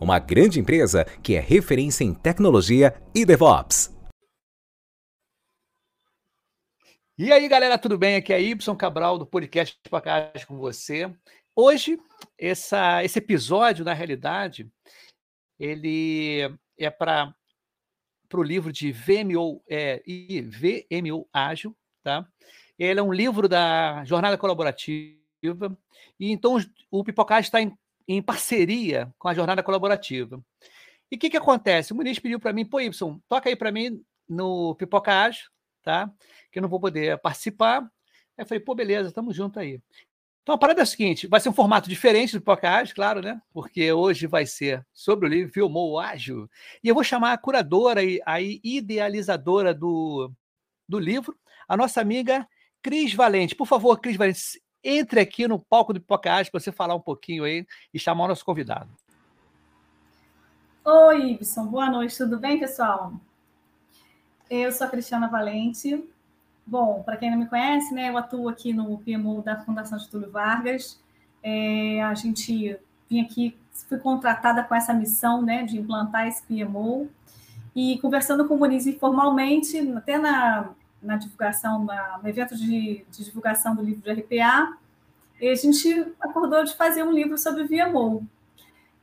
uma grande empresa que é referência em tecnologia e DevOps. E aí, galera, tudo bem? Aqui é Y Cabral do podcast Pacagem com você. Hoje, essa, esse episódio, na realidade, ele é para o livro de VMO, é, VMO Ágil, tá? Ele é um livro da Jornada Colaborativa e então o Pipocast está em, em, parceria com a jornada colaborativa. E o que, que acontece? O Muniz pediu para mim, pô, Y, toca aí para mim no Pipocast, tá? Que eu não vou poder participar. Aí eu falei, pô, beleza, estamos juntos aí. Então a parada é a seguinte: vai ser um formato diferente do Pipocast, claro, né? Porque hoje vai ser sobre o livro Filmou Ágil. E eu vou chamar a curadora e a idealizadora do, do livro, a nossa amiga Cris Valente. Por favor, Cris Valente, entre aqui no palco do Pipocast para você falar um pouquinho aí e chamar o nosso convidado. Oi, Ibson, boa noite, tudo bem, pessoal? Eu sou a Cristiana Valente. Bom, para quem não me conhece, né, eu atuo aqui no PMO da Fundação Getúlio Vargas. É, a gente vim aqui, fui contratada com essa missão né, de implantar esse PMO. E conversando com o Muniz informalmente, até na, na divulgação, na, no evento de, de, divulgação do livro de RPA, e a gente acordou de fazer um livro sobre VMO.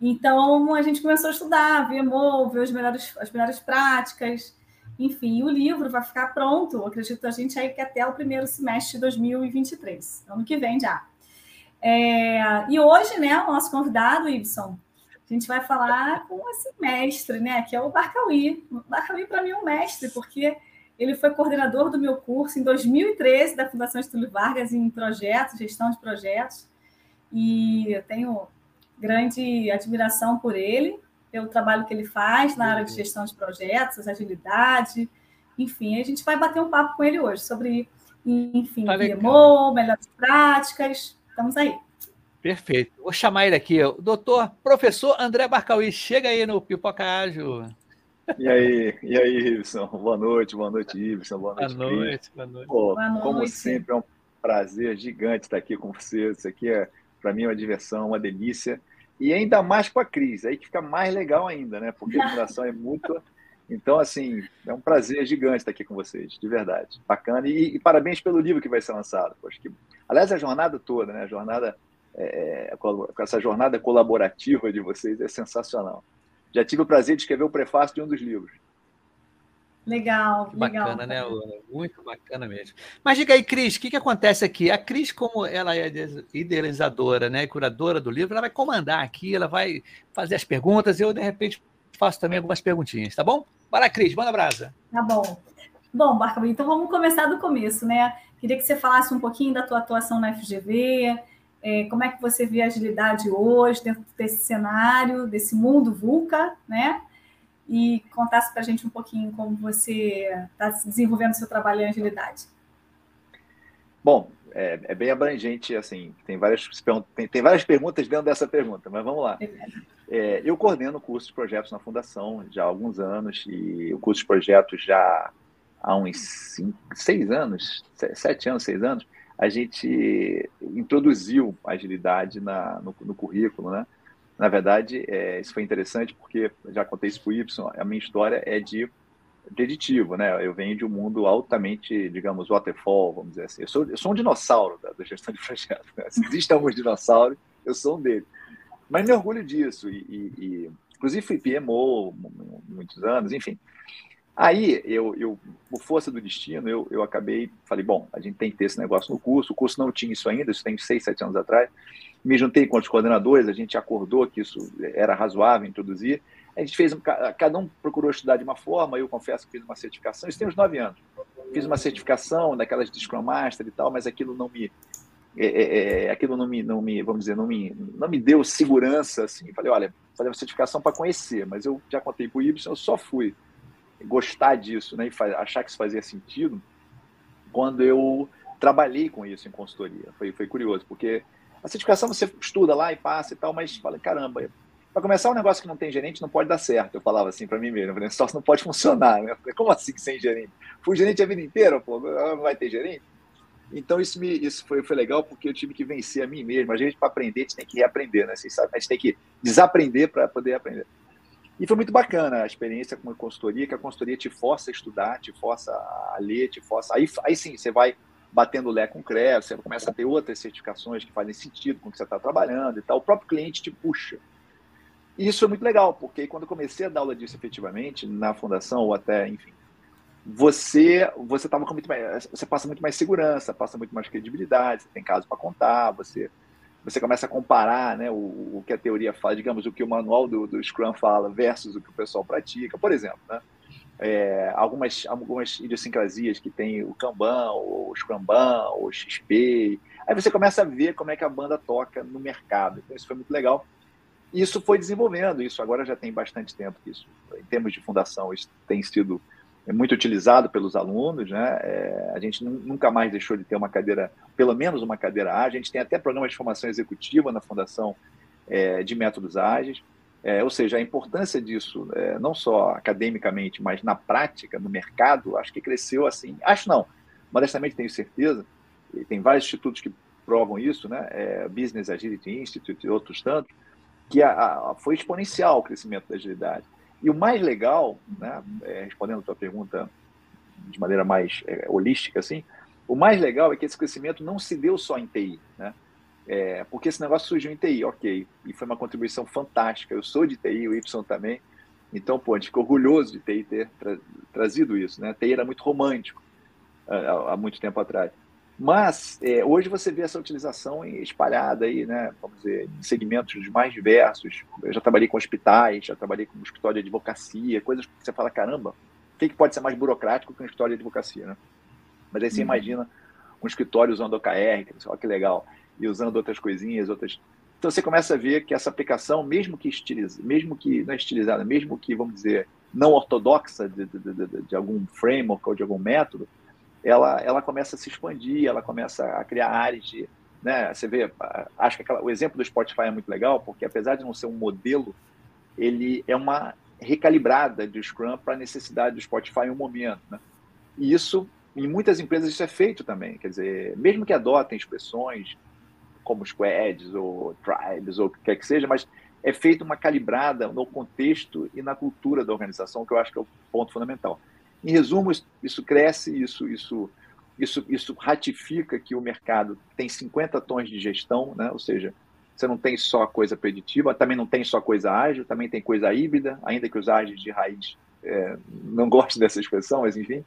Então, a gente começou a estudar VMO, ver as melhores, as melhores práticas, enfim, o livro vai ficar pronto, acredito a gente aí que até o primeiro semestre de 2023, ano que vem já. É, e hoje, né, o nosso convidado, Ibson, a gente vai falar com esse mestre, né, que é o Barcauí. O Barcauí, para mim, é um mestre, porque ele foi coordenador do meu curso em 2013 da Fundação Estúlio Vargas em projetos, gestão de projetos. E eu tenho grande admiração por ele, pelo trabalho que ele faz na área de gestão de projetos, agilidade, enfim, a gente vai bater um papo com ele hoje sobre, enfim, tá melhores práticas. Estamos aí. Perfeito. Vou chamar ele aqui, o doutor professor André Barcauí. Chega aí no Pipoca Ágil. E aí, e aí, Ibson? Boa noite, boa noite, Ibson. Boa noite, boa noite. Boa noite. Pô, boa noite. Como sempre, é um prazer gigante estar aqui com você. Isso aqui é, para mim, uma diversão, uma delícia. E ainda mais com a Cris, aí que fica mais legal ainda, né? Porque a fundação é muito. Então, assim, é um prazer gigante estar aqui com vocês, de verdade. Bacana. E, e parabéns pelo livro que vai ser lançado. Poxa, que... Aliás, a jornada toda, né? A jornada, é, é essa jornada colaborativa de vocês é sensacional já tive o prazer de escrever o prefácio de um dos livros. Legal, bacana, legal. né? Muito bacana mesmo. Mas diga aí, Cris, o que, que acontece aqui? A Cris, como ela é idealizadora, né, curadora do livro, ela vai comandar aqui, ela vai fazer as perguntas, e eu, de repente, faço também algumas perguntinhas, tá bom? Bora, Cris, manda brasa. Tá bom. Bom, Barca, então vamos começar do começo, né? Queria que você falasse um pouquinho da tua atuação na FGV, é, como é que você vê a agilidade hoje, dentro desse cenário, desse mundo VUCA, né? E contasse para a gente um pouquinho como você está desenvolvendo seu trabalho em agilidade. Bom, é, é, bem abrangente, assim, tem várias, tem, tem, várias perguntas dentro dessa pergunta, mas vamos lá. É, eu coordeno o curso de projetos na Fundação já há alguns anos, e o curso de projetos já há uns cinco, seis anos, sete anos, seis anos, a gente introduziu agilidade na, no, no currículo, né? Na verdade, é, isso foi interessante porque, já contei isso para o Y, a minha história é de preditivo, né? Eu venho de um mundo altamente, digamos, waterfall, vamos dizer assim. Eu sou, eu sou um dinossauro da, da gestão de projetos. Né? Se existem alguns dinossauros, eu sou um deles. Mas me orgulho disso. E, e, e inclusive fui PMO muitos anos, enfim. Aí, eu, eu, por força do destino, eu, eu acabei, falei, bom, a gente tem que ter esse negócio no curso. O curso não tinha isso ainda, isso tem seis, sete anos atrás. me juntei com os coordenadores, a gente acordou que isso era razoável introduzir. A gente fez, cada um procurou estudar de uma forma, eu confesso que fiz uma certificação, isso tem uns nove anos. Fiz uma certificação daquelas de Scrum Master e tal, mas aquilo não me, é, é, é aquilo não me, não me, vamos dizer, não me, não me deu segurança, assim. Falei, olha, fazer uma certificação para conhecer, mas eu já contei para o Ibsen, eu só fui gostar disso, né, e achar que isso fazia sentido quando eu trabalhei com isso em consultoria. Foi, foi curioso, porque a certificação você estuda lá e passa e tal, mas fala, caramba, para começar um negócio que não tem gerente não pode dar certo. Eu falava assim para mim mesmo, o só não pode funcionar, né? Falei, Como assim sem gerente? Fui gerente a vida inteira, pô, não vai ter gerente? Então isso me isso foi, foi legal porque eu tive que vencer a mim mesmo. A gente para aprender, a gente tem que reaprender, né? Vocês sabem, a gente tem que desaprender para poder aprender. E foi muito bacana a experiência com a consultoria, que a consultoria te força a estudar, te força a ler, te força. Aí, aí sim, você vai batendo lé com o CREA, você começa a ter outras certificações que fazem sentido com o que você está trabalhando e tal. O próprio cliente te puxa. E isso é muito legal, porque quando eu comecei a dar aula disso efetivamente, na fundação ou até, enfim, você você tava com muito mais, você passa muito mais segurança, passa muito mais credibilidade, você tem caso para contar, você você começa a comparar né, o, o, que a teoria fala, digamos, o que o manual do, do Scrum fala versus o que o pessoal pratica. Por exemplo, né, é, algumas, algumas idiosincrasias que tem o Kanban, o Scrumban, o XP. Aí você começa a ver como é que a banda toca no mercado. Então, isso foi muito legal. Isso foi desenvolvendo, isso agora já tem bastante tempo isso. Em termos de fundação, isso tem sido é muito utilizado pelos alunos, né? É, a gente nunca mais deixou de ter uma cadeira, pelo menos uma cadeira ágil. A gente tem até programas de formação executiva na Fundação é, de Métodos Ágeis. É, ou seja, a importância disso, é, não só academicamente, mas na prática, no mercado, acho que cresceu assim. Acho não, modestamente tenho certeza, e tem vários institutos que provam isso, né? É, Business Agility Institute e outros tantos, que a, a, foi exponencial o crescimento da agilidade. E o mais legal, né, é, respondendo a tua pergunta de maneira mais é, holística, assim, o mais legal é que esse crescimento não se deu só em TI, né? É, porque esse negócio surgiu em TI, ok, e foi uma contribuição fantástica. Eu sou de TI, o Y também, então, pô, a gente fica orgulhoso de TI ter tra trazido isso, né? TI era muito romântico há, há muito tempo atrás. Mas é, hoje você vê essa utilização espalhada aí, né? Vamos dizer, em segmentos mais diversos. Eu já trabalhei com hospitais, já trabalhei com um escritório de advocacia, coisas que você fala, caramba, o que, que pode ser mais burocrático que um escritório de advocacia, né? Mas aí você uhum. imagina um escritório usando OKR, olha que legal, e usando outras coisinhas, outras. Então você começa a ver que essa aplicação, mesmo que estilizada, mesmo que não é estilizada, mesmo que, vamos dizer, não ortodoxa de, de, de, de algum framework ou de algum método, ela, ela começa a se expandir, ela começa a criar áreas de. Né, você vê, acho que aquela, o exemplo do Spotify é muito legal, porque apesar de não ser um modelo, ele é uma recalibrada do Scrum para a necessidade do Spotify em um momento. Né? E isso, em muitas empresas, isso é feito também. Quer dizer, mesmo que adotem expressões como squads ou tribes ou o que quer que seja, mas é feita uma calibrada no contexto e na cultura da organização, que eu acho que é o ponto fundamental. Em resumo, isso cresce, isso, isso, isso, isso ratifica que o mercado tem 50 tons de gestão, né? ou seja, você não tem só coisa preditiva, também não tem só coisa ágil, também tem coisa híbrida, ainda que os ágeis de raiz é, não gostem dessa expressão, mas enfim.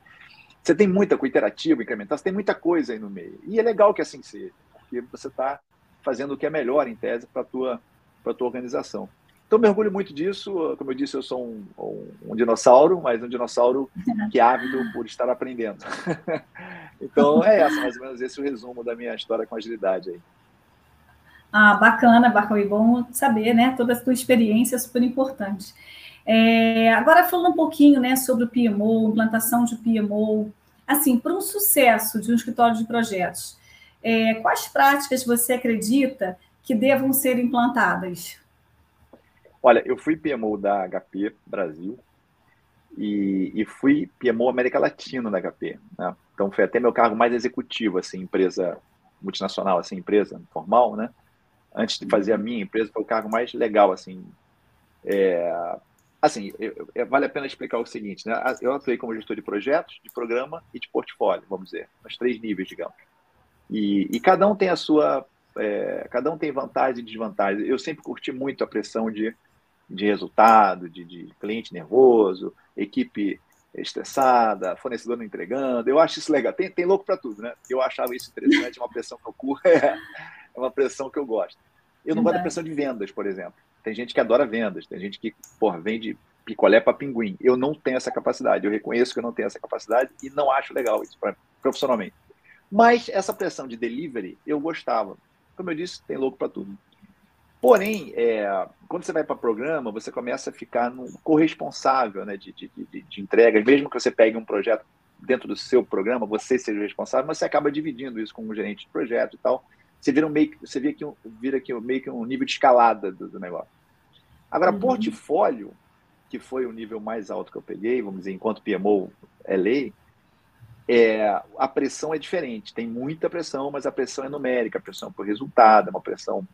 Você tem muita coisa interativa, incremental, você tem muita coisa aí no meio. E é legal que assim seja, porque você está fazendo o que é melhor, em tese, para a tua, tua organização. Então, mergulho muito disso. Como eu disse, eu sou um, um, um dinossauro, mas um dinossauro que é ávido por estar aprendendo. então, é essa, mais ou menos esse é o resumo da minha história com agilidade aí. Ah, bacana, Barcoi, bom saber, né? Toda a tua experiência é super importante. É, agora, falando um pouquinho né, sobre o PMO, implantação de PMO, assim, para um sucesso de um escritório de projetos, é, quais práticas você acredita que devam ser implantadas? Olha, eu fui PMO da HP Brasil e, e fui PMO América Latina da HP. Né? Então foi até meu cargo mais executivo, assim, empresa multinacional, assim, empresa formal, né? Antes de fazer a minha empresa, foi o cargo mais legal, assim. É, assim, eu, eu, vale a pena explicar o seguinte, né? Eu atuei como gestor de projetos, de programa e de portfólio, vamos dizer, nos três níveis, digamos. E, e cada um tem a sua, é, cada um tem vantagem e desvantagem. Eu sempre curti muito a pressão de de resultado, de, de cliente nervoso, equipe estressada, fornecedor não entregando. Eu acho isso legal. Tem, tem louco para tudo, né? Eu achava isso interessante, é uma pressão que eu curto, é, é uma pressão que eu gosto. Eu não gosto da pressão de vendas, por exemplo. Tem gente que adora vendas, tem gente que, porra, vende picolé para pinguim. Eu não tenho essa capacidade, eu reconheço que eu não tenho essa capacidade e não acho legal isso pra, profissionalmente. Mas essa pressão de delivery eu gostava. Como eu disse, tem louco para tudo. Porém, é, quando você vai para programa, você começa a ficar no corresponsável né, de, de, de, de entregas, mesmo que você pegue um projeto dentro do seu programa, você seja o responsável, mas você acaba dividindo isso com um gerente de projeto e tal. Você vira, um meio, você vira, aqui, vira aqui meio que um nível de escalada do, do negócio. Agora, uhum. portfólio, que foi o nível mais alto que eu peguei, vamos dizer, enquanto PMO é lei, é, a pressão é diferente. Tem muita pressão, mas a pressão é numérica, a pressão por resultado, é uma pressão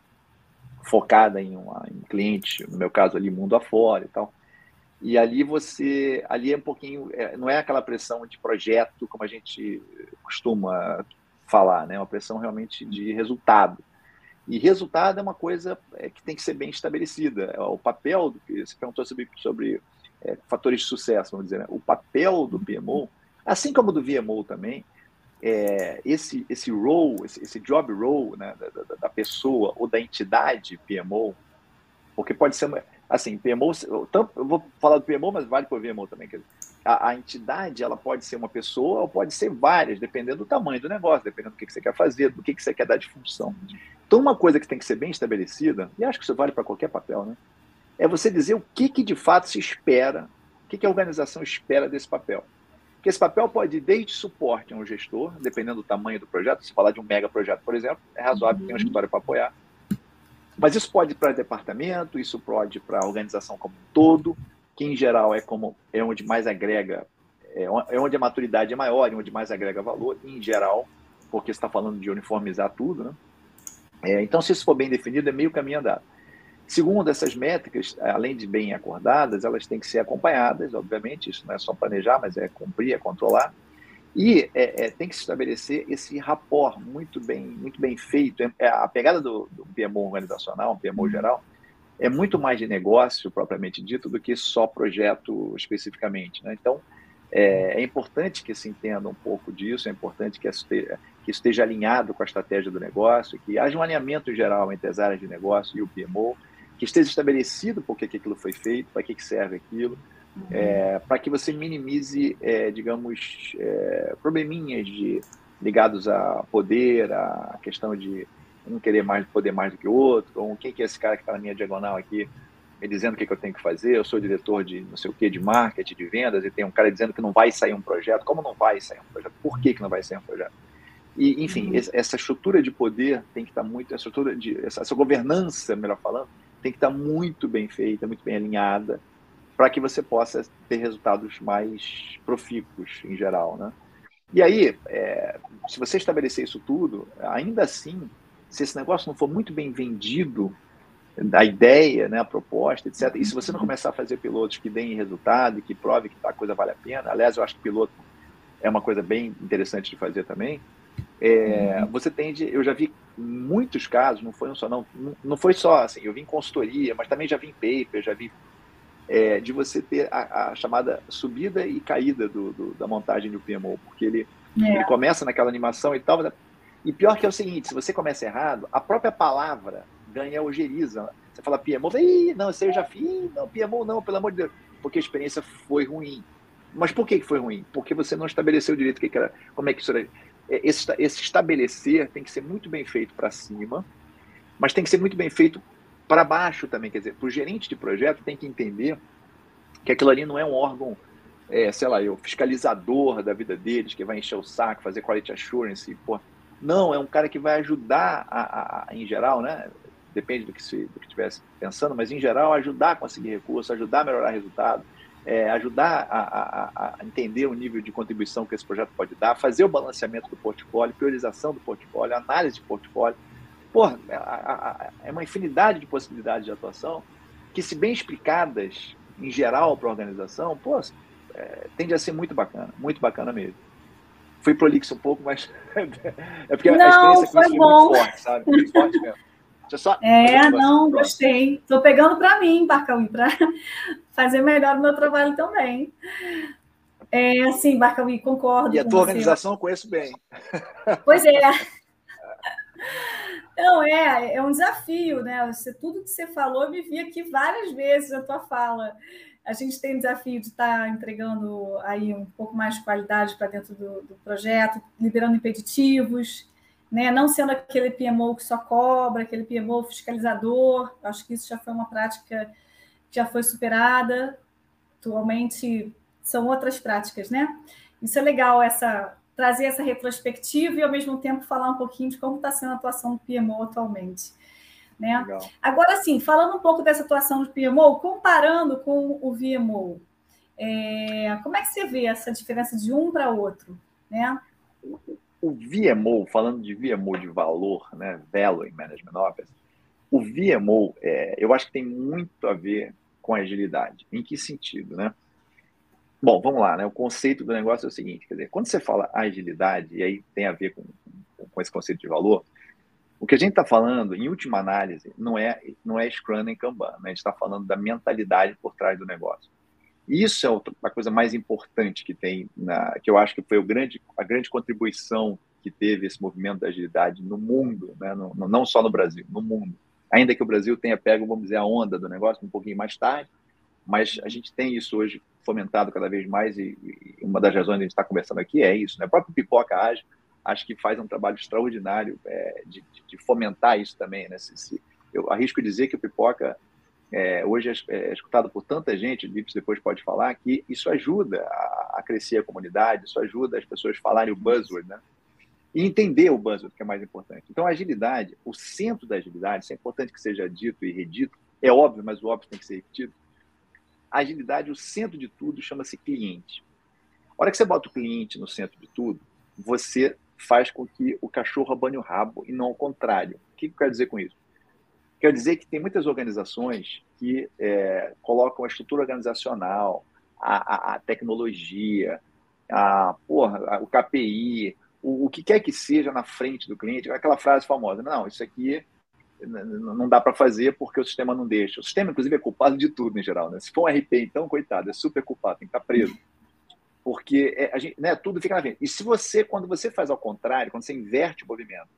focada em, em cliente, no meu caso ali, mundo afora e tal. E ali você, ali é um pouquinho, é, não é aquela pressão de projeto como a gente costuma falar, né? É uma pressão realmente de resultado. E resultado é uma coisa é, que tem que ser bem estabelecida. É, o papel, do, você perguntou sobre, sobre é, fatores de sucesso, vamos dizer, né? o papel do PMO, assim como do VMO também, é, esse, esse role, esse, esse job role né, da, da, da, pessoa ou da entidade PMO, porque pode ser assim, PMO, tanto, eu vou falar do PMO, mas vale para o VMO também. Quer dizer, a, a, entidade ela pode ser uma pessoa ou pode ser várias, dependendo do tamanho do negócio, dependendo do que, que você quer fazer, do que, que você quer dar de função. Então, uma coisa que tem que ser bem estabelecida, e acho que isso vale para qualquer papel, né? É você dizer o que, que de fato se espera, o que, que a organização espera desse papel. Porque esse papel pode ir desde suporte a um gestor, dependendo do tamanho do projeto. Se falar de um mega projeto, por exemplo, é razoável ter um uhum. escritório para apoiar. Mas isso pode ir para departamento, isso pode ir para a organização como um todo, que em geral é como é onde mais agrega, é, é onde a maturidade é maior, é onde mais agrega valor, em geral, porque você está falando de uniformizar tudo, né? É, então, se isso for bem definido, é meio caminho andado. Segundo, essas métricas, além de bem acordadas, elas têm que ser acompanhadas, obviamente, isso não é só planejar, mas é cumprir, é controlar. E é, é, tem que se estabelecer esse rapport muito bem, muito bem feito. É, é a pegada do, do PMO organizacional, PMO geral, é muito mais de negócio, propriamente dito, do que só projeto especificamente. Né? Então, é, é, importante que se entenda um pouco disso, é importante que esteja, que esteja alinhado com a estratégia do negócio, que haja um alinhamento geral entre as áreas de negócio e o PMO, que esteja estabelecido por que aquilo foi feito, para que serve aquilo, uhum. é, para que você minimize, é, digamos, é, probleminhas de, ligados a poder, a questão de um querer mais poder mais do que o outro, ou quem que é esse cara que está na minha diagonal aqui me dizendo o que, que, eu tenho que fazer, eu sou diretor de não sei o que, de marketing, de vendas, e tem um cara dizendo que não vai sair um projeto, como não vai sair um projeto, por que, que não vai sair um projeto? E, enfim, uhum. essa estrutura de poder tem que estar tá muito, essa estrutura de, essa, essa governança, melhor falando, tem que estar muito bem feita, muito bem alinhada, para que você possa ter resultados mais profícuos em geral, né? E aí, é, se você estabelecer isso tudo, ainda assim, se esse negócio não for muito bem vendido, a ideia, né, a proposta, etc. E se você não começar a fazer pilotos que deem resultado e que prove que a coisa vale a pena, aliás, eu acho que piloto é uma coisa bem interessante de fazer também. É, uhum. Você tende, eu já vi muitos casos, não foi um só, não, não foi só assim, eu vi em consultoria, mas também já vi em paper, já vi é, de você ter a, a, chamada subida e caída do, do, da montagem do PMO, porque ele, é. ele começa naquela animação e tal, e pior que é o seguinte, se você começa errado, a própria palavra ganha ojeriza. Você fala PMO, Ih, não, isso aí eu já fiz, não, PMO não, pelo amor de Deus, porque a experiência foi ruim. Mas por que foi ruim? Porque você não estabeleceu direito o que, que era, como é que isso era esse, esse estabelecer tem que ser muito bem feito para cima, mas tem que ser muito bem feito para baixo também. Quer dizer, para o gerente de projeto tem que entender que aquilo ali não é um órgão, é, sei lá, eu, fiscalizador da vida deles, que vai encher o saco, fazer quality assurance. E, não, é um cara que vai ajudar, a, a, a em geral, né? Depende do que se do que estivesse pensando, mas em geral ajudar a conseguir recursos, ajudar a melhorar resultado, é, ajudar a, a, a, entender o nível de contribuição que esse projeto pode dar, fazer o balanceamento do portfólio, priorização do portfólio, análise de portfólio. Porra, é uma infinidade de possibilidades de atuação que, se bem explicadas em geral para a organização, pô, é, tende a ser muito bacana, muito bacana mesmo. Fui prolixo um pouco, mas é porque Não, a experiência foi, foi muito forte, sabe? Muito forte mesmo. Só... É, não, gostei. Estou pegando para mim, Barcauí, para fazer melhor o meu trabalho também. É, assim, Barcauí, concordo. E a tua organização eu conheço bem. Pois é. Não, é, é um desafio, né? Você, tudo que você falou, eu me vi aqui várias vezes na tua fala. A gente tem o desafio de estar tá entregando aí um pouco mais de qualidade para dentro do, do, projeto, liberando impeditivos, né? não sendo aquele PMO que só cobra, aquele PMO fiscalizador. Acho que isso já foi uma prática que já foi superada. Atualmente são outras práticas, né? Isso é legal, essa trazer essa retrospectiva e, ao mesmo tempo, falar um pouquinho de como está sendo a atuação do PMO atualmente. Né? Legal. Agora, sim, falando um pouco dessa atuação do PMO, comparando com o VMO, é, como é que você vê essa diferença de um para outro? Né? O VMO, falando de VMO de valor, né, Value Management Office, o VMO, é, eu acho que tem muito a ver com agilidade. Em que sentido, né? Bom, vamos lá, né? O conceito do negócio é o seguinte, quer dizer, quando você fala agilidade, e aí tem a ver com, com esse conceito de valor, o que a gente está falando, em última análise, não é, não é Scrum nem Kanban, né? a gente está falando da mentalidade por trás do negócio. Isso é a coisa mais importante que tem, na, que eu acho que foi o grande, a grande contribuição que teve esse movimento da agilidade no mundo, né? no, no, não só no Brasil, no mundo. Ainda que o Brasil tenha pego, vamos dizer, a onda do negócio um pouquinho mais tarde, mas a gente tem isso hoje fomentado cada vez mais e, e uma das razões de a gente estar conversando aqui é isso. Né? O próprio Pipoca Age acho que faz um trabalho extraordinário é, de, de, fomentar isso também. Né? Se, se, eu arrisco dizer que o Pipoca é, hoje é, é, escutado por tanta gente, o depois pode falar, que isso ajuda a, a, crescer a comunidade, isso ajuda as pessoas a falarem o buzzword, né? E entender o buzzword, que é mais importante. Então, a agilidade, o centro da agilidade, isso é importante que seja dito e redito, é óbvio, mas o óbvio tem que ser repetido, a agilidade, o centro de tudo, chama-se cliente. A hora que você bota o cliente no centro de tudo, você faz com que o cachorro abane o rabo e não ao contrário. O que eu quero dizer com isso? Quer dizer que tem muitas organizações que é, colocam a estrutura organizacional, a, a, a tecnologia, a, porra, o KPI, o, o, que quer que seja na frente do cliente, aquela frase famosa, não, isso aqui não dá para fazer porque o sistema não deixa. O sistema, inclusive, é culpado de tudo em geral. Né? Se for um RP, então, coitado, é super culpado, tem que estar preso. Porque é, gente, né, tudo fica na frente. E se você, quando você faz ao contrário, quando você inverte o movimento,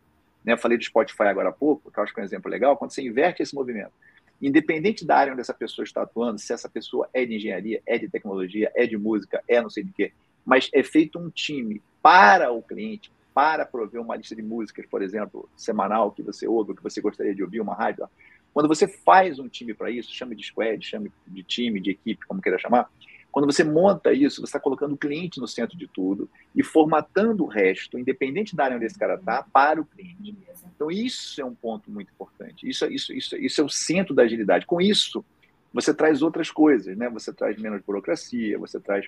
né, eu falei do Spotify agora há pouco, que eu acho que é um exemplo legal, quando você inverte esse movimento, independente da área onde essa pessoa está atuando, se essa pessoa é de engenharia, é de tecnologia, é de música, é não sei de quê, mas é feito um time para o cliente, para prover uma lista de músicas, por exemplo, semanal que você ouve, que você gostaria de ouvir, uma rádio. Quando você faz um time para isso, chame de squad, chame de time, de equipe, como queira chamar, quando você monta isso, você está colocando o cliente no centro de tudo e formatando o resto, independente da área onde esse cara está, para o cliente. Então, isso é um ponto muito importante. Isso, isso, isso, isso é o centro da agilidade. Com isso, você traz outras coisas, né? Você traz menos burocracia, você traz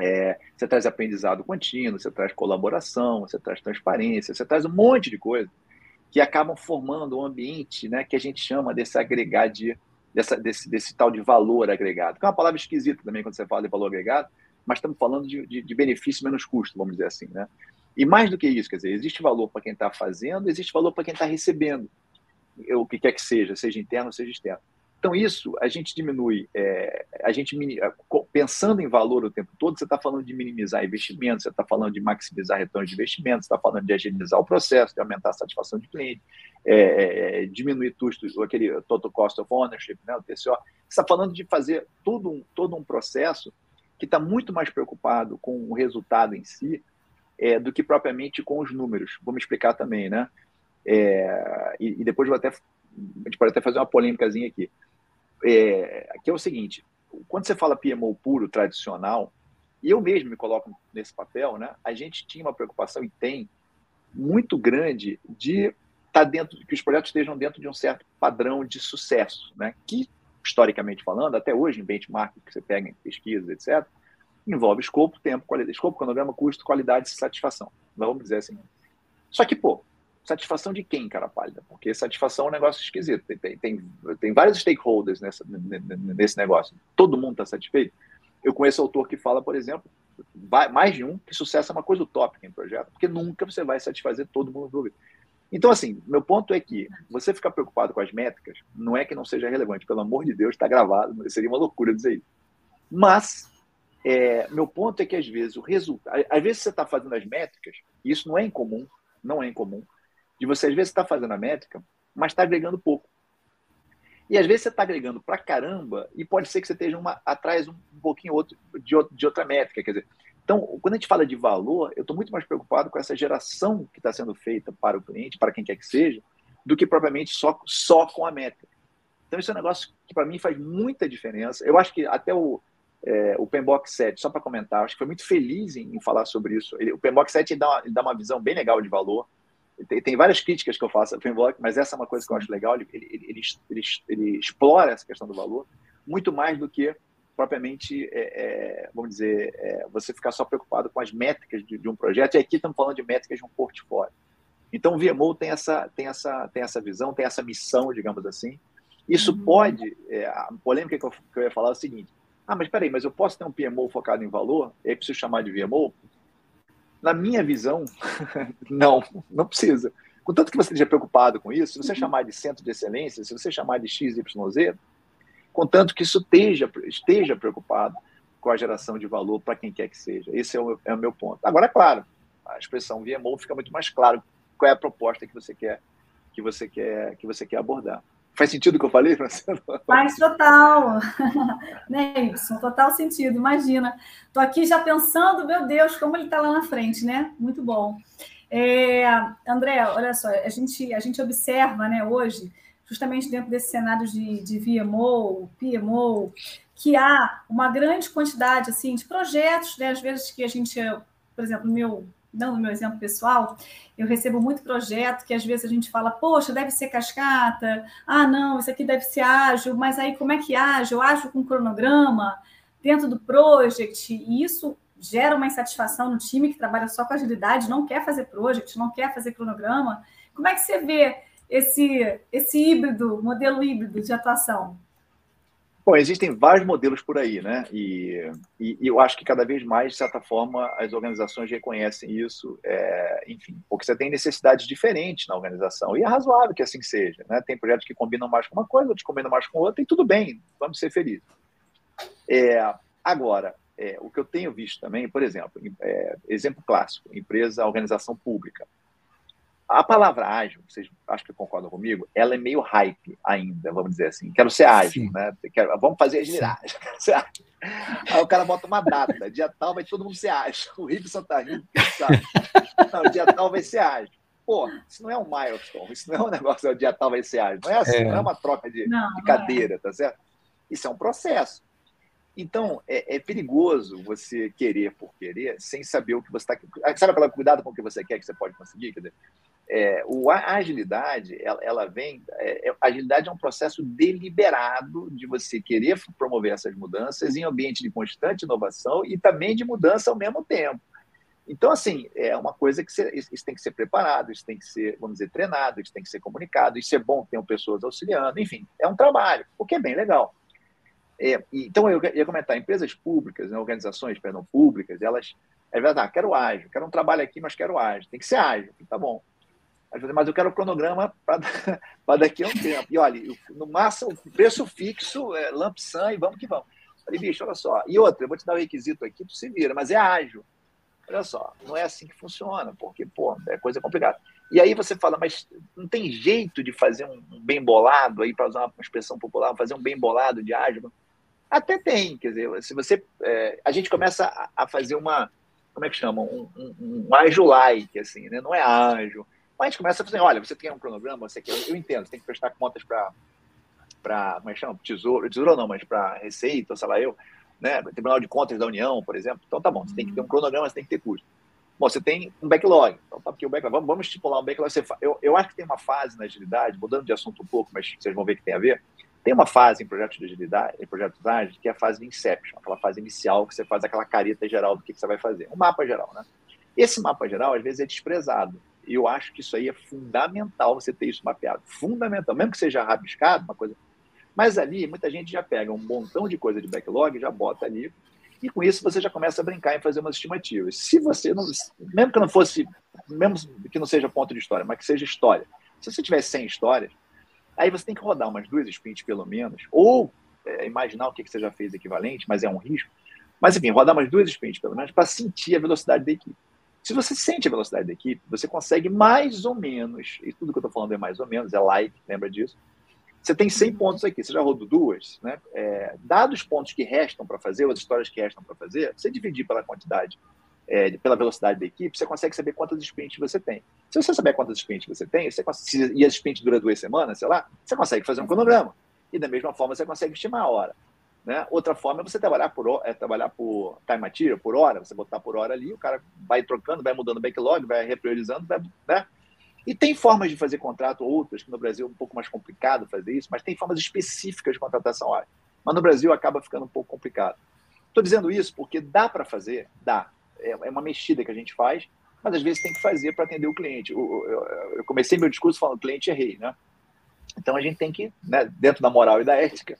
é, você traz aprendizado contínuo, você traz colaboração, você traz transparência, você traz um monte de coisa que acabam formando um ambiente né, que a gente chama desse agregado, de, dessa, desse, desse tal de valor agregado, que é uma palavra esquisita também quando você fala de valor agregado, mas estamos falando de, de, de benefício menos custo, vamos dizer assim. Né? E mais do que isso, quer dizer, existe valor para quem está fazendo, existe valor para quem está recebendo, o que quer que seja, seja interno, seja externo. Então, isso a gente diminui, é, a gente pensando em valor o tempo todo, você está falando de minimizar investimentos, você está falando de maximizar retorno de investimentos, está falando de agilizar o processo, de aumentar a satisfação de cliente, é, é, diminuir custos, aquele total cost of ownership, né, o TCO. Você está falando de fazer todo um, todo um processo que está muito mais preocupado com o resultado em si é, do que propriamente com os números. Vou me explicar também, né? É, e, e, depois vou até, a gente pode até fazer uma polêmicazinha aqui é, que é o seguinte: quando você fala PMO puro, tradicional, e eu mesmo me coloco nesse papel, né? A gente tinha uma preocupação e tem muito grande de estar tá dentro, que os projetos estejam dentro de um certo padrão de sucesso, né? Que historicamente falando, até hoje em benchmark que você pega em pesquisas, etc, envolve escopo, tempo, qualidade, escopo, cronograma, custo, qualidade e satisfação. Vamos dizer assim. Só que, pô, satisfação de quem, cara pálida? Porque satisfação é um negócio esquisito. Tem, tem, tem, vários stakeholders nessa, nesse negócio. Todo mundo está satisfeito? Eu conheço autor que fala, por exemplo, mais de um, que sucesso é uma coisa utópica em projeto, porque nunca você vai satisfazer todo mundo envolvido. Então, assim, meu ponto é que você ficar preocupado com as métricas não é que não seja relevante, pelo amor de Deus, está gravado, seria uma loucura dizer isso. Mas, é, meu ponto é que às vezes o resultado, às vezes você está fazendo as métricas, e isso não é incomum, não é incomum, de você, às vezes, estar tá fazendo a métrica, mas está agregando pouco. E às vezes você está agregando para caramba e pode ser que você esteja uma, atrás um, um pouquinho outro, de, de outra métrica. Quer dizer, então, quando a gente fala de valor, eu estou muito mais preocupado com essa geração que está sendo feita para o cliente, para quem quer que seja, do que propriamente só, só com a métrica. Então, isso é um negócio que para mim faz muita diferença. Eu acho que até o, é, o Pembox 7, só para comentar, acho que foi muito feliz em, em falar sobre isso. Ele, o Pembox 7 dá uma, ele dá uma visão bem legal de valor. Tem, tem, várias críticas que eu faço ao mas essa é uma coisa que eu acho legal. Ele, ele, ele, ele, ele explora essa questão do valor muito mais do que propriamente, é, é, vamos dizer, é, você ficar só preocupado com as métricas de, de, um projeto. E aqui estamos falando de métricas de um portfólio. Então, o VMO tem essa, tem, essa, tem essa visão, tem essa missão, digamos assim. Isso uhum. pode, é, a polêmica que eu, que eu ia falar é o seguinte, ah, mas peraí, mas eu posso ter um PMO focado em valor? E aí preciso chamar de VMO? Na minha visão, não, não precisa. Contanto que você esteja preocupado com isso, se você uhum. chamar de centro de excelência, se você chamar de XYZ, contanto que isso esteja, esteja preocupado com a geração de valor para quem quer que seja. Esse é o, é o meu ponto. Agora, é claro, a expressão VMO fica muito mais claro qual é a proposta que você quer que você quer que você quer abordar. Faz sentido o que eu falei, Francina? Faz total. né? Total sentido. Imagina. Estou aqui já pensando, meu Deus, como ele está lá na frente, né? Muito bom. É, André, olha só, a gente, a gente observa né, hoje, justamente dentro desse cenário de, de VMO, PMO, que há uma grande quantidade assim, de projetos, né, às vezes que a gente, por exemplo, no meu dando meu exemplo pessoal, eu recebo muito projeto que às vezes a gente fala, poxa, deve ser cascata, ah, não, isso aqui deve ser ágil, mas aí como é que ágil? Ágil com cronograma, dentro do project, e isso gera uma insatisfação no time que trabalha só com agilidade, não quer fazer project, não quer fazer cronograma. Como é que você vê esse, esse híbrido, modelo híbrido de atuação? Bom, existem vários modelos por aí, né? E, e, eu acho que cada vez mais, de certa forma, as organizações reconhecem isso, é, enfim, porque você tem necessidades diferentes na organização, e é razoável que assim seja, né? Tem projetos que combinam mais com uma coisa, outros combinam mais com outra, e tudo bem, vamos ser felizes. É, agora, é, o que eu tenho visto também, por exemplo, é, exemplo clássico, empresa, organização pública. A palavra ágil, vocês acho que concordam comigo, ela é meio hype ainda, vamos dizer assim. Quero ser ágil, Sim. né? Quero, vamos fazer agilidade. Aí o cara bota uma data, dia tal vai todo mundo ser ágil. O Ribson tá rindo, sabe? Não, dia tal vai ser ágil. Pô, isso não é um milestone, isso não é um negócio, o dia tal vai ser ágil. Não é assim, é. não é uma troca de, não, de cadeira, é. tá certo? Isso é um processo. Então, é, é, perigoso você querer por querer sem saber o que você está. Sabe aquela cuidado com o que você quer que você pode conseguir? Quer dizer, é, o, a agilidade, ela, ela vem. É, é, agilidade é um processo deliberado de você querer promover essas mudanças em ambiente de constante inovação e também de mudança ao mesmo tempo. Então, assim, é uma coisa que você, isso tem que ser preparado, isso tem que ser, vamos dizer, treinado, isso tem que ser comunicado, isso é bom ter pessoas auxiliando, enfim, é um trabalho, o que é bem legal. É, então, eu ia comentar, empresas públicas, né, organizações, perdão, públicas, elas, é verdade, quero ágil, quero um trabalho aqui, mas quero ágil, tem que ser ágil, tá bom mas eu quero o cronograma para daqui a um tempo. E olha, no máximo, preço fixo, é, lump sum e vamos que vamos. Falei, bicho, olha só. E outra, eu vou te dar o um requisito aqui, tu se vira, mas é ágil. Olha só, não é assim que funciona, porque, pô, é coisa complicada. E aí você fala, mas não tem jeito de fazer um bem bolado, aí para usar uma expressão popular, fazer um bem bolado de ágil? Até tem, quer dizer, se você. É, a gente começa a, fazer uma. Como é que chama? Um, um, um ágil-like, assim, né? Não é ágil mas a gente começa a fazer, olha, você tem um cronograma, você quer, eu entendo, você tem que prestar contas para, para como é que chama? Tesouro, tesouro não, mas para Receita, sei lá eu, né? Tribunal de Contas da União, por exemplo. Então tá bom, você tem que ter um cronograma, você tem que ter custo. Bom, você tem um backlog. Então, tá aqui o backlog. Vamos, vamos estipular um backlog. Você, eu, eu acho que tem uma fase na agilidade, mudando de assunto um pouco, mas vocês vão ver que tem a ver. Tem uma fase em projetos de agilidade, em projetos ágeis, que é a fase de inception, aquela fase inicial que você faz aquela careta geral do que, que você vai fazer. Um mapa geral, né? Esse mapa geral, às vezes, é desprezado. E eu acho que isso aí é fundamental você ter isso mapeado. Fundamental. Mesmo que seja rabiscado, uma coisa. Mas ali, muita gente já pega um montão de coisa de backlog, já bota ali. E com isso você já começa a brincar em fazer umas estimativas. Se você não. Mesmo que não fosse. Mesmo que não seja ponto de história, mas que seja história. Se você tiver 100 histórias, aí você tem que rodar umas duas sprints pelo menos. Ou é, imaginar o que, que você já fez equivalente, mas é um risco. Mas enfim, rodar umas duas sprints pelo menos para sentir a velocidade da equipe. Se você sente a velocidade da equipe, você consegue mais ou menos, e tudo que eu estou falando é mais ou menos, é like, lembra disso? Você tem 100 uhum. pontos aqui, você já rodou duas, né? É, dados os pontos que restam para fazer, ou as histórias que restam para fazer, você dividir pela quantidade, é, pela velocidade da equipe, você consegue saber quantas sprints você tem. Se você souber quantas sprints você tem, você consegue, e a sprint dura duas semanas, sei lá, você consegue fazer um cronograma. E da mesma forma você consegue estimar a hora. Né? Outra forma é você trabalhar por, é trabalhar por time material, por hora, você botar por hora ali, o cara vai trocando, vai mudando o backlog, vai repriorizando, vai, né? E tem formas de fazer contrato, outras, que no Brasil é um pouco mais complicado fazer isso, mas tem formas específicas de contratação área. Mas no Brasil acaba ficando um pouco complicado. Estou dizendo isso porque dá para fazer? Dá. É, é uma mexida que a gente faz, mas às vezes tem que fazer para atender o cliente. Eu comecei meu discurso falando cliente é rei, né? Então a gente tem que, né, dentro da moral e da ética,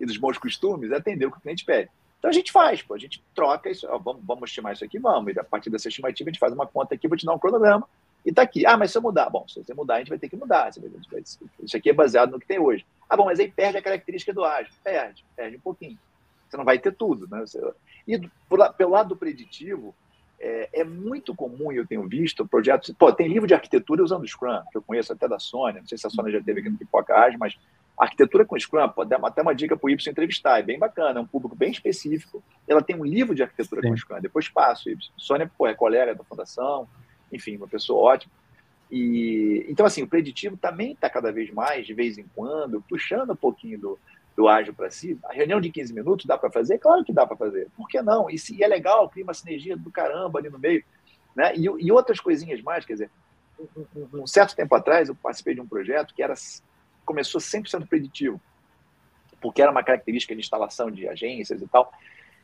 e dos bons costumes, é atender o que o cliente pede. Então a gente faz, pô, a gente troca isso, ó, vamos, vamos estimar isso aqui, vamos, e a partir dessa estimativa a gente faz uma conta aqui, vou te dar um cronograma, e tá aqui. Ah, mas se eu mudar, bom, se você mudar, a gente vai ter que mudar. Isso aqui é baseado no que tem hoje. Ah, bom, mas aí perde a característica do ágil. Perde, perde um pouquinho. Você não vai ter tudo, né? E pelo lado do preditivo, é, é, muito comum, eu tenho visto, projetos. Pô, tem livro de arquitetura usando Scrum, que eu conheço até da Sônia, não sei se a Sônia já teve aqui no Pipoca Ágil, mas arquitetura com Scrum, pode dar até uma dica para o Y entrevistar, é bem bacana, é um público bem específico. Ela tem um livro de arquitetura Sim. com Scrum, depois passo o Y. Sônia pô, é colega da fundação, enfim, uma pessoa ótima. E, então, assim, o preditivo também está cada vez mais, de vez em quando, puxando um pouquinho do, do ágil para si. A reunião de 15 minutos dá para fazer? Claro que dá para fazer. Por que não? E, se, e é legal, cria uma sinergia do caramba ali no meio. Né? E, e outras coisinhas mais, quer dizer, um, um, um certo tempo atrás eu participei de um projeto que era começou 100% preditivo, porque era uma característica de instalação de agências e tal,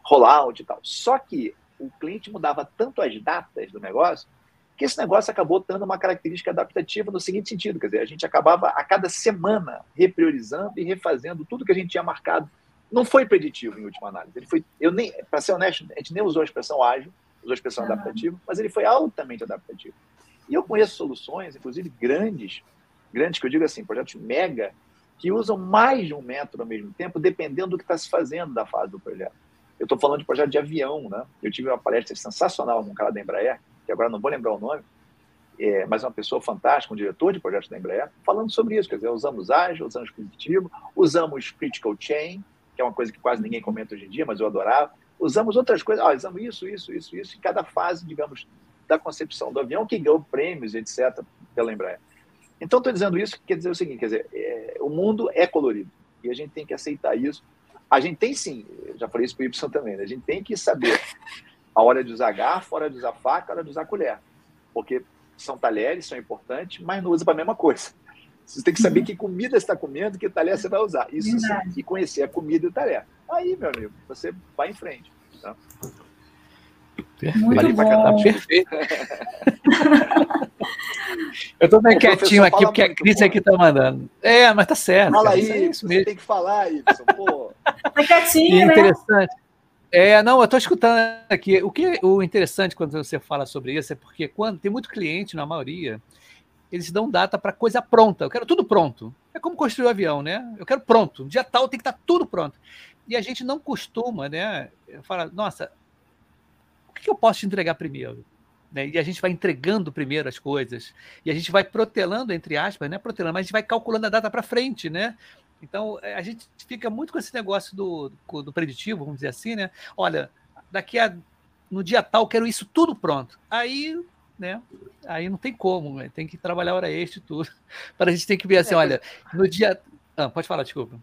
rollout e tal. Só que o cliente mudava tanto as datas do negócio que esse negócio acabou dando uma característica adaptativa no seguinte sentido, quer dizer, a gente acabava a cada semana repriorizando e refazendo tudo que a gente tinha marcado. Não foi preditivo em última análise. Ele foi, eu nem, para ser honesto, a gente nem usou a expressão ágil, usou a expressão uhum. adaptativo, mas ele foi altamente adaptativo. E eu conheço soluções, inclusive grandes, grandes, que eu digo assim, projetos mega, que usam mais de um método ao mesmo tempo, dependendo do que está se fazendo da fase do projeto. Eu estou falando de projeto de avião, né? Eu tive uma palestra sensacional com um cara da Embraer, que agora não vou lembrar o nome, é, mas é uma pessoa fantástica, um diretor de projetos da Embraer, falando sobre isso. Quer dizer, usamos ágil, usamos positivo, usamos critical chain, que é uma coisa que quase ninguém comenta hoje em dia, mas eu adorava. Usamos outras coisas, ah, usamos isso, isso, isso, isso, em cada fase, digamos, da concepção do avião, que ganhou prêmios, etc., pela Embraer. Então, estou dizendo isso, quer dizer o seguinte, quer dizer, é, o mundo é colorido, e a gente tem que aceitar isso. A gente tem sim, já falei isso para o Y também, né? a gente tem que saber a hora de usar garfo, a hora de usar faca, a hora de usar colher. Porque são talheres, são importantes, mas não usa para a mesma coisa. Você tem que saber que comida você está comendo, que talher você vai usar. Isso sim, e conhecer a comida e o talher. Aí, meu amigo, você vai em frente. Tá? Perfeito. Tá perfeito. Eu tô bem quietinho aqui, porque a Cris aqui tá mandando. É, mas tá certo. Fala cara, aí, é isso mesmo. tem que falar, isso. Pô. Tá quietinho, né? Interessante. É, não, eu estou escutando aqui. O que o interessante quando você fala sobre isso é porque quando tem muito cliente, na maioria, eles dão data para coisa pronta. Eu quero tudo pronto. É como construir um avião, né? Eu quero pronto. Um dia tal tem que estar tá tudo pronto. E a gente não costuma, né? Fala, nossa, o que eu posso te entregar primeiro? Né? E a gente vai entregando primeiro as coisas. E a gente vai protelando, entre aspas, né? Protelando, mas a gente vai calculando a data para frente, né? Então, é, a gente fica muito com esse negócio do, do preditivo, vamos dizer assim, né? Olha, daqui a no dia tal quero isso tudo pronto. Aí, né? Aí não tem como, né? tem que trabalhar hora extra e tudo. Para a gente tem que ver assim, é, olha, no dia. Ah, pode falar, desculpa.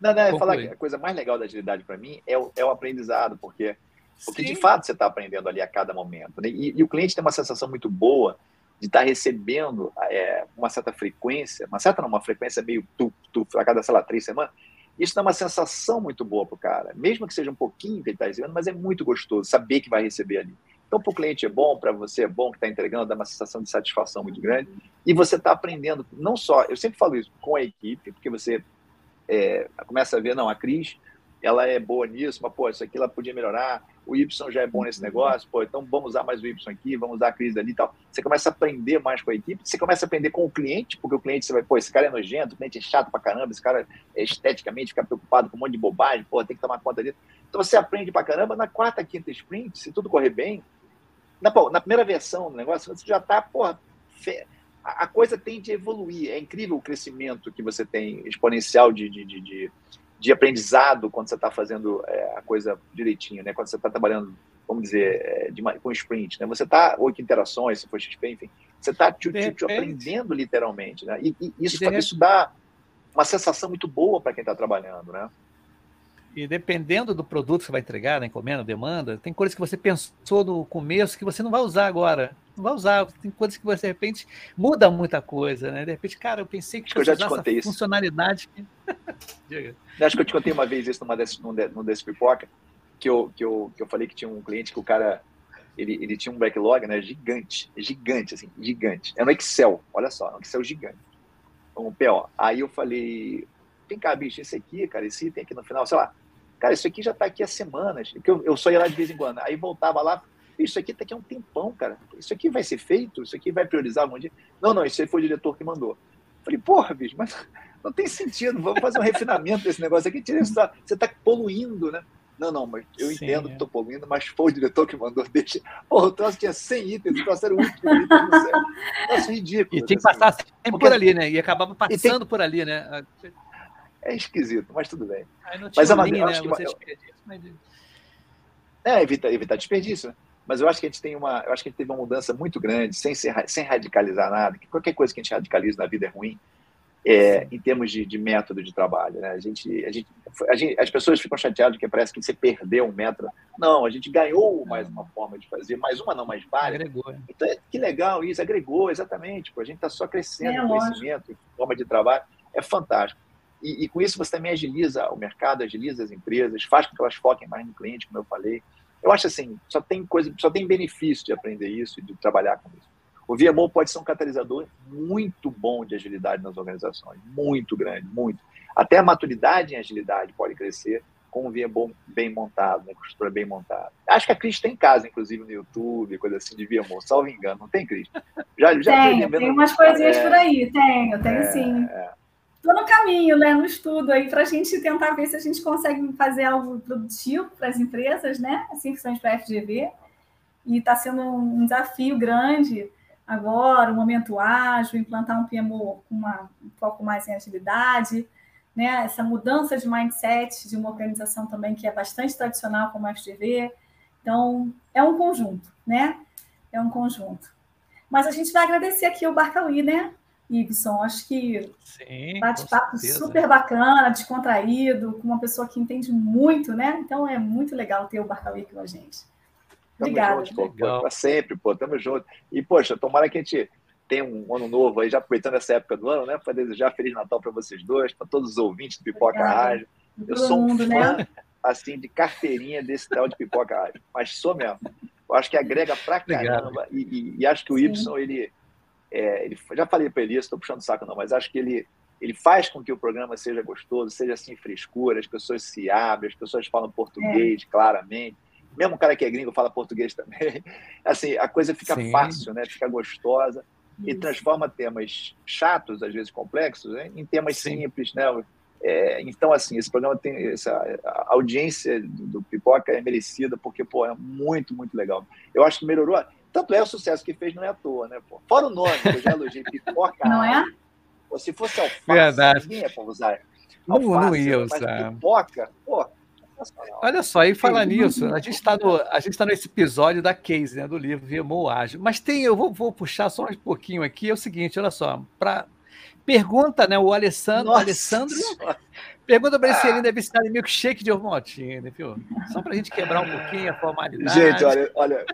Não, não, falar que a coisa mais legal da agilidade para mim é o, é o aprendizado, porque, porque de fato você está aprendendo ali a cada momento. Né? E, e, o cliente tem uma sensação muito boa de estar tá recebendo é, uma certa frequência, uma certa não, uma frequência meio tu, tu, a cada, sei lá, três semanas, isso dá uma sensação muito boa para o cara, mesmo que seja um pouquinho que ele está recebendo, mas é muito gostoso saber que vai receber ali. Então, para o cliente é bom, para você é bom que está entregando, dá uma sensação de satisfação muito grande. E você está aprendendo, não só, eu sempre falo isso, com a equipe, porque você é, começa a ver, não, a Cris ela é boa nisso, mas, pô, isso aqui ela podia melhorar, o Y já é bom nesse negócio, pô, então vamos usar mais o Y aqui, vamos usar a crise ali e tal. Você começa a aprender mais com a equipe, você começa a aprender com o cliente, porque o cliente, você vai, pô, esse cara é nojento, o cliente é chato pra caramba, esse cara é esteticamente fica preocupado com um monte de bobagem, pô, tem que tomar conta disso. Então você aprende pra caramba, na quarta, quinta sprint, se tudo correr bem, na, na primeira versão do negócio, você já está, porra, fe, a, a, coisa tende a evoluir. É incrível o crescimento que você tem exponencial de, de, de, de, de aprendizado quando você está fazendo é, a coisa direitinho, né? Quando você está trabalhando, vamos dizer, é, de, com sprint, né? Você está, oito interações, se for XP, enfim, você está aprendendo literalmente, né? E, e isso, e isso dá uma sensação muito boa para quem está trabalhando, né? E dependendo do produto que você vai entregar, da encomenda, demanda, tem coisas que você pensou no começo que você não vai usar agora. Não vai usar. Tem coisas que você, de repente, muda muita coisa, né? De repente, cara, eu pensei que eu já te contei essa isso. funcionalidade. Acho que eu te contei uma vez isso numa desse, num, num desse pipoca, que eu, que, eu, que eu falei que tinha um cliente que o cara ele, ele tinha um backlog né, gigante, gigante, assim, gigante. É no Excel, olha só, no Excel gigante. Um PO. Aí eu falei, vem cá, bicho, esse aqui, cara, esse item aqui no final, sei lá, Cara, isso aqui já está aqui há semanas. Que eu, eu só ia lá de vez em quando. Aí voltava lá, isso aqui está aqui há um tempão, cara. Isso aqui vai ser feito? Isso aqui vai priorizar algum dia? Não, não, isso aí foi o diretor que mandou. Falei, porra, bicho, mas não tem sentido. Vamos fazer um refinamento desse negócio aqui. Você está poluindo, né? Não, não, mas eu Sim, entendo é. que estou poluindo, mas foi o diretor que mandou, deixa. Porra, o troço tinha 100 itens, o troço era o último item do céu. Nossa, ridículo. E tinha que passar sempre por ali, né? E acabava passando tem... por ali, né? É esquisito, mas tudo bem. mas a maneira, né? acho que, mas... É, evitar, evitar desperdício. Né? Mas eu acho que a gente tem uma, eu acho que a gente teve uma mudança muito grande, sem, ser, sem radicalizar nada. Que qualquer coisa que a gente radicaliza na vida é ruim, é, em termos de, de, método de trabalho. Né? A gente, a gente, a gente, as pessoas ficam chateadas que parece que você perdeu um método. Não, a gente ganhou mais uma forma de fazer, mais uma não, mais várias. Agregou. Né? Então, que legal isso, agregou, exatamente. Pô, a gente está só crescendo é, no conhecimento, forma de trabalho. É fantástico. E, e, com isso você também agiliza o mercado, agiliza as empresas, faz com que elas foquem mais no cliente, como eu falei. Eu acho assim, só tem coisa, só tem benefício de aprender isso e de trabalhar com isso. O VMO pode ser um catalisador muito bom de agilidade nas organizações, muito grande, muito. Até a maturidade em agilidade pode crescer com um VMO bem montado, né, com estrutura bem montada. Acho que a Cris tem casa, inclusive no YouTube, coisa assim de VMO, salvo engano, não tem, Cris? Já, já tenho, tem umas coisinhas é, por aí, tenho, tenho é, sim. É. Estou no caminho, né, no estudo aí, para a gente tentar ver se a gente consegue fazer algo produtivo para as empresas, né? Assim são para a FGV. E está sendo um desafio grande agora, um momento ágil, implantar um PMO com uma, um foco mais em agilidade, né? Essa mudança de mindset de uma organização também que é bastante tradicional como a FGV. Então, é um conjunto, né? É um conjunto. Mas a gente vai agradecer aqui o Barcauí, né? Ibson. Acho que bate-papo super bacana, descontraído, com uma pessoa que entende muito, né? Então é muito legal ter o Barcauí com a gente. Obrigada. Tamo junto, pô, sempre, pô, tamo junto. E, poxa, tomara que a gente tenha um ano novo aí, já aproveitando essa época do ano, né? Para desejar Feliz Natal para vocês dois, para todos os ouvintes do Pipoca Rádio. Eu sou um mundo, fã, né? assim, de carteirinha desse tal de Pipoca Rádio, mas sou mesmo. Eu acho que agrega pra caramba. E, e, e, acho que o Y, ele é, ele, já falei para ele isso, estou puxando o saco não, mas acho que ele, ele faz com que o programa seja gostoso, seja assim frescura, as pessoas se abrem, as pessoas falam português é. claramente. Mesmo o cara que é gringo fala português também. Assim, a coisa fica Sim. fácil, né? Fica gostosa e transforma temas chatos, às vezes complexos, né? em temas Sim. simples, né? É, então, assim, esse programa tem essa a audiência do, do, Pipoca é merecida porque, pô, é muito, muito legal. Eu acho que melhorou. Tanto é o sucesso que fez, não é à toa, né? Pô? Fora o nome, que eu já elogiei, pipoca. Não é? Pô, se fosse alface, Verdade. ninguém ia usar. Alface, não, não ia usar. Pipoca, pô, Olha só, e falar nisso, a gente está no, a gente tá nesse episódio da case, né, do livro VMO Ágil. Mas tem, eu vou, vou, puxar só um pouquinho aqui, é o seguinte, olha só, para pergunta, né, o Alessandro, Nossa Alessandro Pergunta para ele se ele deve estar em milkshake de Ovaltine, viu? Só para a gente quebrar um pouquinho a formalidade. Gente, olha, olha,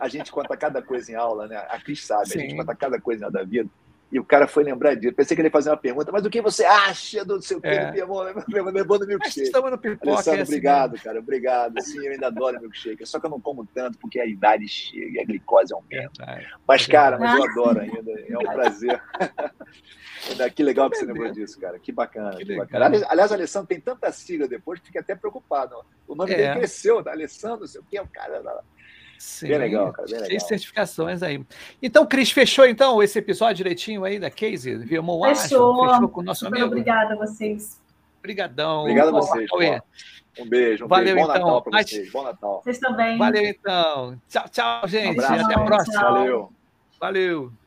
a gente conta cada coisa em aula, né? A Cris sabe, Sim. a gente conta cada coisa da vida. E o cara foi lembrar disso. Pensei que ele ia fazer uma pergunta, mas o que você acha do seu é. levou no milkshake? Estamos no pipoca. Alessandro, é assim, obrigado, né? cara, obrigado. Sim, eu ainda adoro milkshake. Só que eu não como tanto porque a idade chega e a glicose aumenta. É mas, cara, mas eu adoro ainda. É um prazer. Que legal que você lembrou disso, cara. Que bacana. Que que bacana. Aliás, o Alessandro tem tanta sigla depois que fica até preocupado. O nome é. dele cresceu, tá? Alessandro, não sei o que, o cara. Sim, bem legal, cara. Bem legal. Seis certificações aí. Então, Cris, fechou então esse episódio direitinho aí da Casey? Viu, Moa, fechou. Fechou com o nosso Super amigo. Obrigada a vocês. Obrigadão. Obrigado a vocês. Um beijo. Um Valeu. Bom então. Natal para vocês. Bom Natal. Vocês também. Valeu, então. Tchau, tchau, gente. Um Até a próxima. Tchau. Valeu. Valeu.